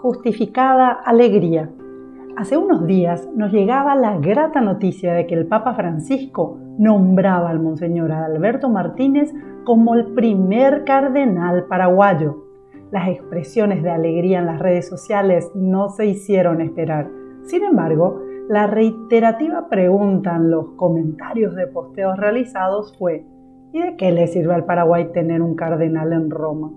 justificada alegría. Hace unos días nos llegaba la grata noticia de que el Papa Francisco nombraba al Monseñor Adalberto Martínez como el primer cardenal paraguayo. Las expresiones de alegría en las redes sociales no se hicieron esperar. Sin embargo, la reiterativa pregunta en los comentarios de posteos realizados fue ¿y de qué le sirve al Paraguay tener un cardenal en Roma?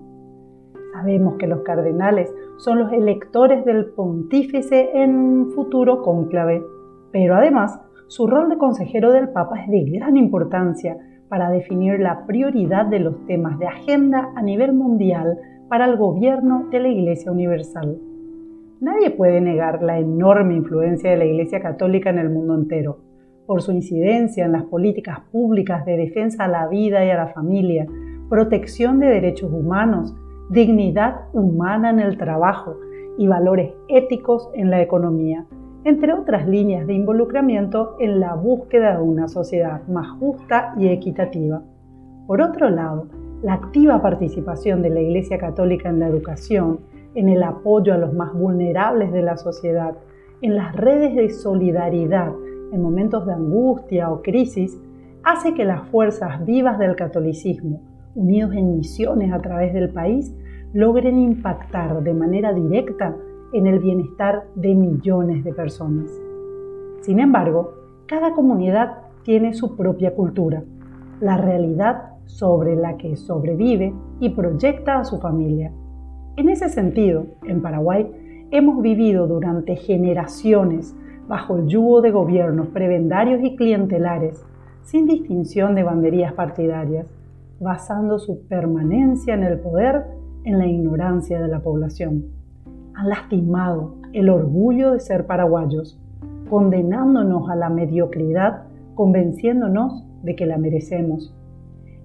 Sabemos que los cardenales son los electores del pontífice en un futuro cónclave, pero además su rol de consejero del Papa es de gran importancia para definir la prioridad de los temas de agenda a nivel mundial para el gobierno de la Iglesia Universal. Nadie puede negar la enorme influencia de la Iglesia Católica en el mundo entero, por su incidencia en las políticas públicas de defensa a la vida y a la familia, protección de derechos humanos, dignidad humana en el trabajo y valores éticos en la economía, entre otras líneas de involucramiento en la búsqueda de una sociedad más justa y equitativa. Por otro lado, la activa participación de la Iglesia Católica en la educación, en el apoyo a los más vulnerables de la sociedad, en las redes de solidaridad en momentos de angustia o crisis, hace que las fuerzas vivas del catolicismo unidos en misiones a través del país, logren impactar de manera directa en el bienestar de millones de personas. Sin embargo, cada comunidad tiene su propia cultura, la realidad sobre la que sobrevive y proyecta a su familia. En ese sentido, en Paraguay hemos vivido durante generaciones bajo el yugo de gobiernos prebendarios y clientelares, sin distinción de banderías partidarias, basando su permanencia en el poder en la ignorancia de la población. Han lastimado el orgullo de ser paraguayos, condenándonos a la mediocridad, convenciéndonos de que la merecemos.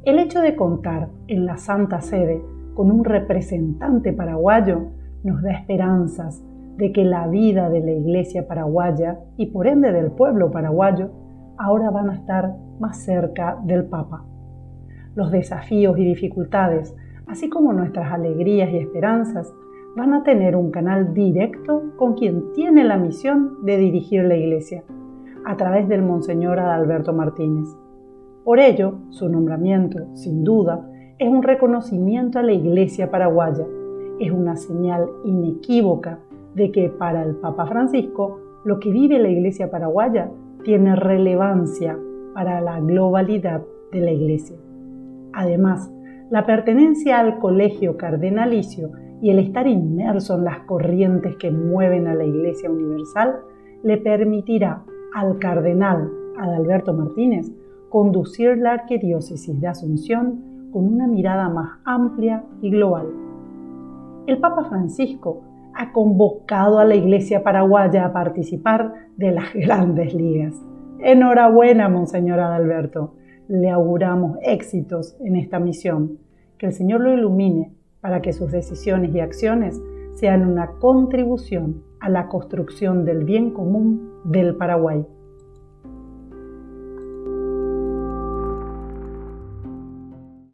El hecho de contar en la Santa Sede con un representante paraguayo nos da esperanzas de que la vida de la Iglesia paraguaya y por ende del pueblo paraguayo ahora van a estar más cerca del Papa los desafíos y dificultades, así como nuestras alegrías y esperanzas, van a tener un canal directo con quien tiene la misión de dirigir la Iglesia, a través del Monseñor Adalberto Martínez. Por ello, su nombramiento, sin duda, es un reconocimiento a la Iglesia paraguaya, es una señal inequívoca de que para el Papa Francisco lo que vive la Iglesia paraguaya tiene relevancia para la globalidad de la Iglesia. Además, la pertenencia al colegio cardenalicio y el estar inmerso en las corrientes que mueven a la Iglesia Universal le permitirá al cardenal Adalberto Martínez conducir la arquidiócesis de Asunción con una mirada más amplia y global. El Papa Francisco ha convocado a la Iglesia paraguaya a participar de las grandes ligas. Enhorabuena, Monseñor Adalberto le auguramos éxitos en esta misión. Que el Señor lo ilumine para que sus decisiones y acciones sean una contribución a la construcción del bien común del Paraguay.